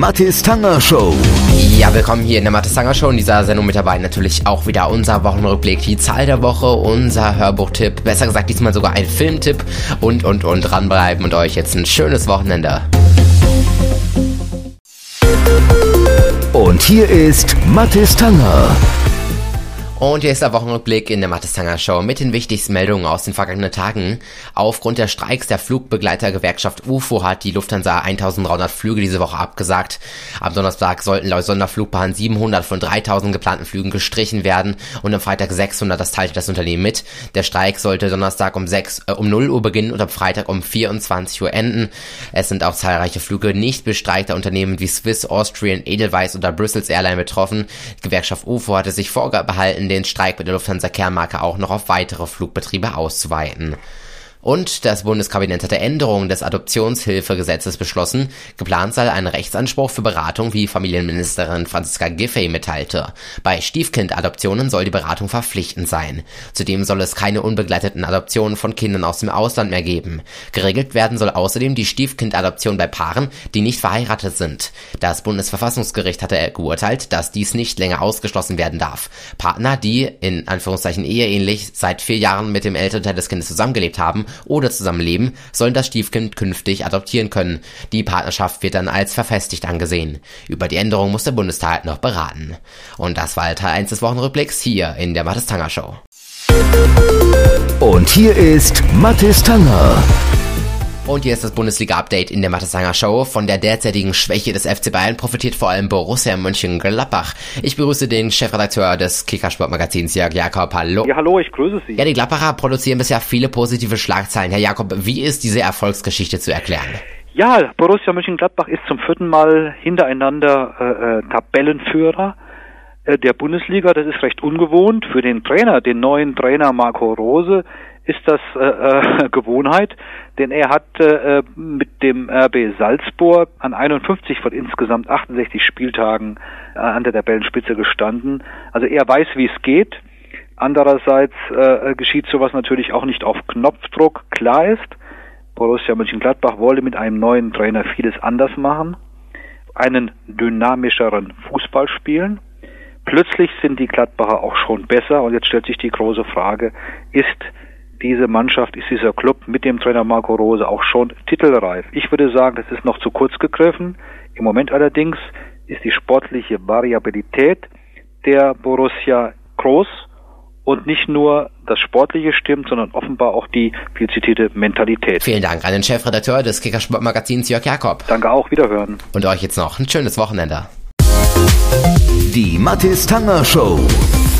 Mathis Tanger Show. Ja, willkommen hier in der Mathis Tanger Show. In dieser Sendung mit dabei natürlich auch wieder unser Wochenrückblick, die Zahl der Woche, unser Hörbuchtipp, besser gesagt diesmal sogar ein Filmtipp und und und dranbleiben und euch jetzt ein schönes Wochenende. Und hier ist Mathis Tanger. Und hier ist der Wochenrückblick in der Mattestanger Show mit den wichtigsten Meldungen aus den vergangenen Tagen. Aufgrund der Streiks der Flugbegleitergewerkschaft UFO hat die Lufthansa 1300 Flüge diese Woche abgesagt. Am Donnerstag sollten laut Sonderflugbahn 700 von 3000 geplanten Flügen gestrichen werden und am Freitag 600, das teilte das Unternehmen mit. Der Streik sollte Donnerstag um 6, äh, um 0 Uhr beginnen und am Freitag um 24 Uhr enden. Es sind auch zahlreiche Flüge nicht bestreikter Unternehmen wie Swiss, Austrian, Edelweiss oder Brussels Airline betroffen. Die Gewerkschaft UFO hatte sich vorgehalten, den Streik mit der Lufthansa Kernmarke auch noch auf weitere Flugbetriebe auszuweiten. Und das Bundeskabinett hatte Änderungen des Adoptionshilfegesetzes beschlossen. Geplant sei ein Rechtsanspruch für Beratung, wie Familienministerin Franziska Giffey mitteilte. Bei Stiefkindadoptionen soll die Beratung verpflichtend sein. Zudem soll es keine unbegleiteten Adoptionen von Kindern aus dem Ausland mehr geben. Geregelt werden soll außerdem die Stiefkindadoption bei Paaren, die nicht verheiratet sind. Das Bundesverfassungsgericht hatte geurteilt, dass dies nicht länger ausgeschlossen werden darf. Partner, die in Anführungszeichen eheähnlich seit vier Jahren mit dem Elternteil des Kindes zusammengelebt haben, oder zusammenleben, sollen das Stiefkind künftig adoptieren können. Die Partnerschaft wird dann als verfestigt angesehen. Über die Änderung muss der Bundestag noch beraten. Und das war Teil 1 des Wochenrückblicks hier in der Mattes Tanger Show. Und hier ist Mathis Tanger. Und hier ist das Bundesliga-Update in der Mattesanger Show. Von der derzeitigen Schwäche des FC Bayern profitiert vor allem Borussia Mönchengladbach. Ich begrüße den Chefredakteur des Kickersportmagazins, Jörg Jakob. Hallo. Ja, hallo, ich grüße Sie. Ja, die Gladbacher produzieren bisher viele positive Schlagzeilen. Herr Jakob, wie ist diese Erfolgsgeschichte zu erklären? Ja, Borussia Mönchengladbach ist zum vierten Mal hintereinander äh, äh, Tabellenführer äh, der Bundesliga. Das ist recht ungewohnt für den Trainer, den neuen Trainer Marco Rose ist das äh, äh, Gewohnheit, denn er hat äh, mit dem RB Salzburg an 51 von insgesamt 68 Spieltagen äh, an der Tabellenspitze gestanden. Also er weiß, wie es geht. Andererseits äh, geschieht sowas natürlich auch nicht auf Knopfdruck. Klar ist, Borussia Mönchengladbach wollte mit einem neuen Trainer vieles anders machen, einen dynamischeren Fußball spielen. Plötzlich sind die Gladbacher auch schon besser und jetzt stellt sich die große Frage, ist diese Mannschaft, ist dieser Club mit dem Trainer Marco Rose auch schon titelreif. Ich würde sagen, das ist noch zu kurz gegriffen. Im Moment allerdings ist die sportliche Variabilität der Borussia groß und nicht nur das Sportliche stimmt, sondern offenbar auch die viel zitierte Mentalität. Vielen Dank an den Chefredakteur des Kickersportmagazins Jörg Jakob. Danke auch, wiederhören. Und euch jetzt noch ein schönes Wochenende. Die Mathis Tanger Show.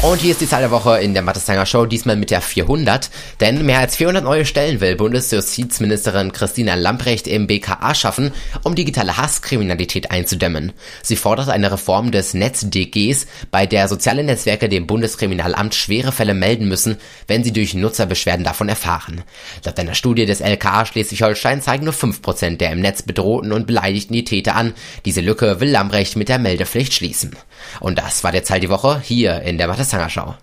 Und hier ist die Zahl der Woche in der Mattestanger Show, diesmal mit der 400. Denn mehr als 400 neue Stellen will Bundesjustizministerin Christina Lamprecht im BKA schaffen, um digitale Hasskriminalität einzudämmen. Sie fordert eine Reform des NetzDGs, bei der soziale Netzwerke dem Bundeskriminalamt schwere Fälle melden müssen, wenn sie durch Nutzerbeschwerden davon erfahren. Laut einer Studie des LKA Schleswig-Holstein zeigen nur 5% der im Netz bedrohten und beleidigten die Täter an. Diese Lücke will Lamprecht mit der Meldepflicht schließen. Und das war der Zahl die Woche hier in der Mattes Tanger Show.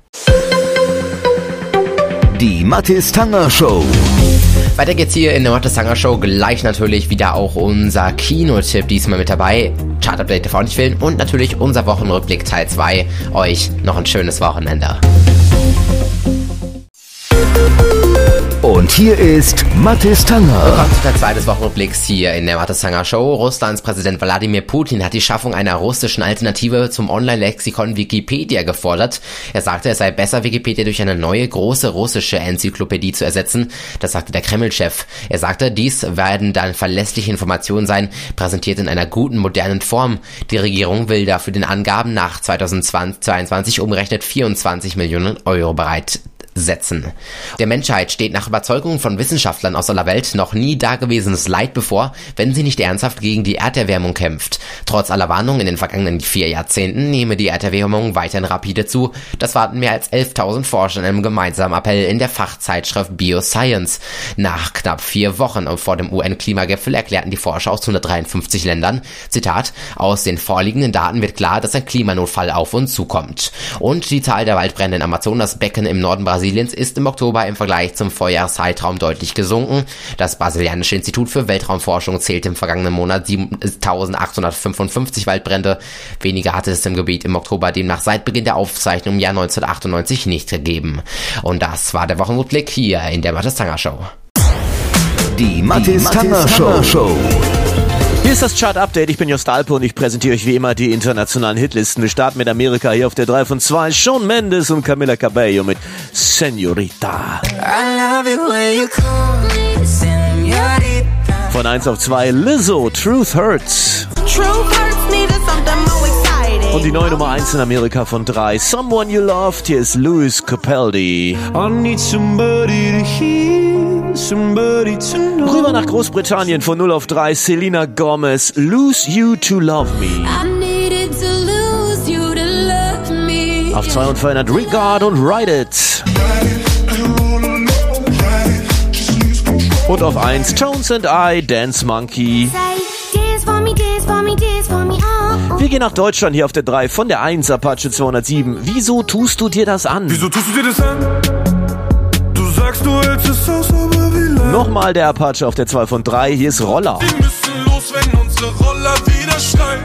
Die Mathis Tanger Show. Weiter geht's hier in der Mathis Tanger Show. Gleich natürlich wieder auch unser Kinotipp diesmal mit dabei. Chart Update TV nicht fehlen und natürlich unser Wochenrückblick Teil 2. Euch noch ein schönes Wochenende. Und hier ist Mathis Tanger. Willkommen zu Teil 2 des hier in der Mathis Tanger Show. Russlands Präsident Wladimir Putin hat die Schaffung einer russischen Alternative zum Online-Lexikon Wikipedia gefordert. Er sagte, es sei besser, Wikipedia durch eine neue große russische Enzyklopädie zu ersetzen. Das sagte der Kreml-Chef. Er sagte, dies werden dann verlässliche Informationen sein, präsentiert in einer guten, modernen Form. Die Regierung will dafür den Angaben nach 2022 umgerechnet 24 Millionen Euro bereit setzen. Der Menschheit steht nach Überzeugung von Wissenschaftlern aus aller Welt noch nie dagewesenes Leid bevor, wenn sie nicht ernsthaft gegen die Erderwärmung kämpft. Trotz aller Warnungen in den vergangenen vier Jahrzehnten nehme die Erderwärmung weiterhin rapide zu. Das warten mehr als 11.000 Forscher in einem gemeinsamen Appell in der Fachzeitschrift Bioscience. Nach knapp vier Wochen vor dem UN-Klimagipfel erklärten die Forscher aus 153 Ländern, Zitat, aus den vorliegenden Daten wird klar, dass ein Klimanotfall auf uns zukommt. Und die Zahl der Waldbrände in Amazonasbecken im Norden Brasiliens Brasiliens ist im Oktober im Vergleich zum Vorjahreszeitraum deutlich gesunken. Das brasilianische Institut für Weltraumforschung zählte im vergangenen Monat 7855 Waldbrände. Weniger hatte es im Gebiet im Oktober demnach seit Beginn der Aufzeichnung im Jahr 1998 nicht gegeben. Und das war der Wochenrückblick hier in der Mattes Tanger Show. Die Mathis Tanger Show. Hier ist das Chart-Update. Ich bin Jost Alpe und ich präsentiere euch wie immer die internationalen Hitlisten. Wir starten mit Amerika hier auf der 3 von 2. Shawn Mendes und Camila Cabello mit Senorita. Von 1 auf 2 Lizzo, Truth Hurts. Und die neue Nummer 1 in Amerika von 3, Someone You Loved. Hier ist Louis Capaldi. I need somebody to hear. Rüber nach Großbritannien von 0 auf 3, Selena Gomez, Lose You to Love Me. Auf 2 und verändert Regard und Ride It. Und auf 1 Tones and I, Dance Monkey. Oh, oh. Wir gehen nach Deutschland hier auf der 3 von der 1 Apache 207. Wieso tust du dir das an? Wieso tust du dir das an? Sagst, du hältst es aus, aber wie lange? Nochmal der Apache auf der 2 von 3. Hier ist Roller. Wir müssen los, wenn unsere Roller wieder schreien.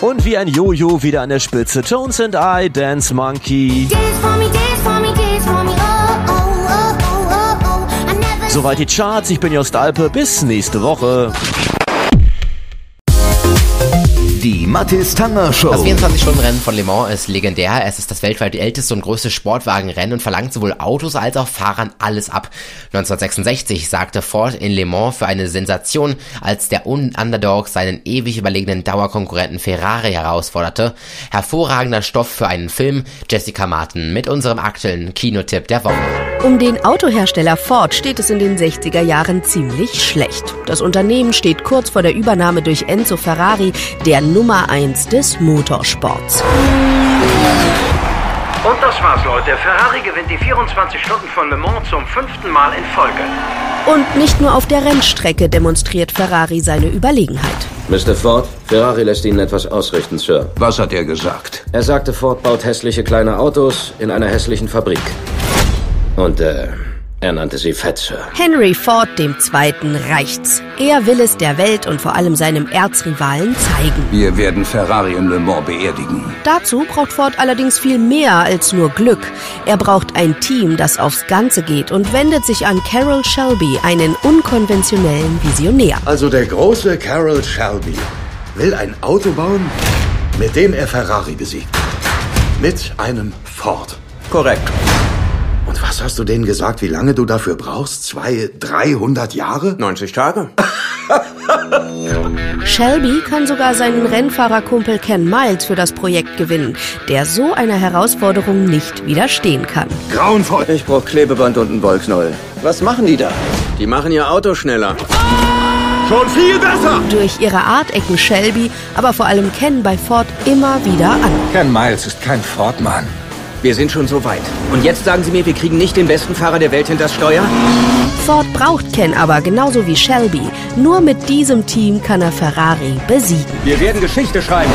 Und wie ein Jojo wieder an der Spitze. Tones and I, Dance Monkey. Dance for me, dance for me, dance for me, oh, oh, oh, oh, oh, oh. I never Soweit die Charts. Ich bin Jost Alpe. Bis nächste Woche. Die Mathis Tanger Show. Das 24-Stunden-Rennen von Le Mans ist legendär. Es ist das weltweit älteste und größte Sportwagenrennen und verlangt sowohl Autos als auch Fahrern alles ab. 1966 sagte Ford in Le Mans für eine Sensation, als der Underdog seinen ewig überlegenen Dauerkonkurrenten Ferrari herausforderte. Hervorragender Stoff für einen Film. Jessica Martin mit unserem aktuellen Kinotipp der Woche. Um den Autohersteller Ford steht es in den 60er Jahren ziemlich schlecht. Das Unternehmen steht kurz vor der Übernahme durch Enzo Ferrari, der Nummer 1 des Motorsports. Und das war's, Leute. Ferrari gewinnt die 24 Stunden von Le Mans zum fünften Mal in Folge. Und nicht nur auf der Rennstrecke demonstriert Ferrari seine Überlegenheit. Mr. Ford, Ferrari lässt Ihnen etwas ausrichten, Sir. Was hat er gesagt? Er sagte, Ford baut hässliche kleine Autos in einer hässlichen Fabrik. Und, äh, er nannte sie Fett, Sir. Henry Ford II. reicht's. Er will es der Welt und vor allem seinem Erzrivalen zeigen. Wir werden Ferrari in Le Mans beerdigen. Dazu braucht Ford allerdings viel mehr als nur Glück. Er braucht ein Team, das aufs Ganze geht und wendet sich an Carroll Shelby, einen unkonventionellen Visionär. Also der große Carroll Shelby will ein Auto bauen, mit dem er Ferrari besiegt. Mit einem Ford. Korrekt. Und was hast du denen gesagt, wie lange du dafür brauchst? Zwei, 300 Jahre? 90 Tage? Shelby kann sogar seinen Rennfahrerkumpel Ken Miles für das Projekt gewinnen, der so einer Herausforderung nicht widerstehen kann. Grauenvoll. Ich brauch Klebeband und einen Wollknäuel. Was machen die da? Die machen ihr Auto schneller. Schon viel besser. Durch ihre Art ecken Shelby, aber vor allem Ken bei Ford immer wieder an. Ken Miles ist kein Fordmann. Wir sind schon so weit. Und jetzt sagen Sie mir, wir kriegen nicht den besten Fahrer der Welt hinters Steuer? Ford braucht Ken aber genauso wie Shelby. Nur mit diesem Team kann er Ferrari besiegen. Wir werden Geschichte schreiben.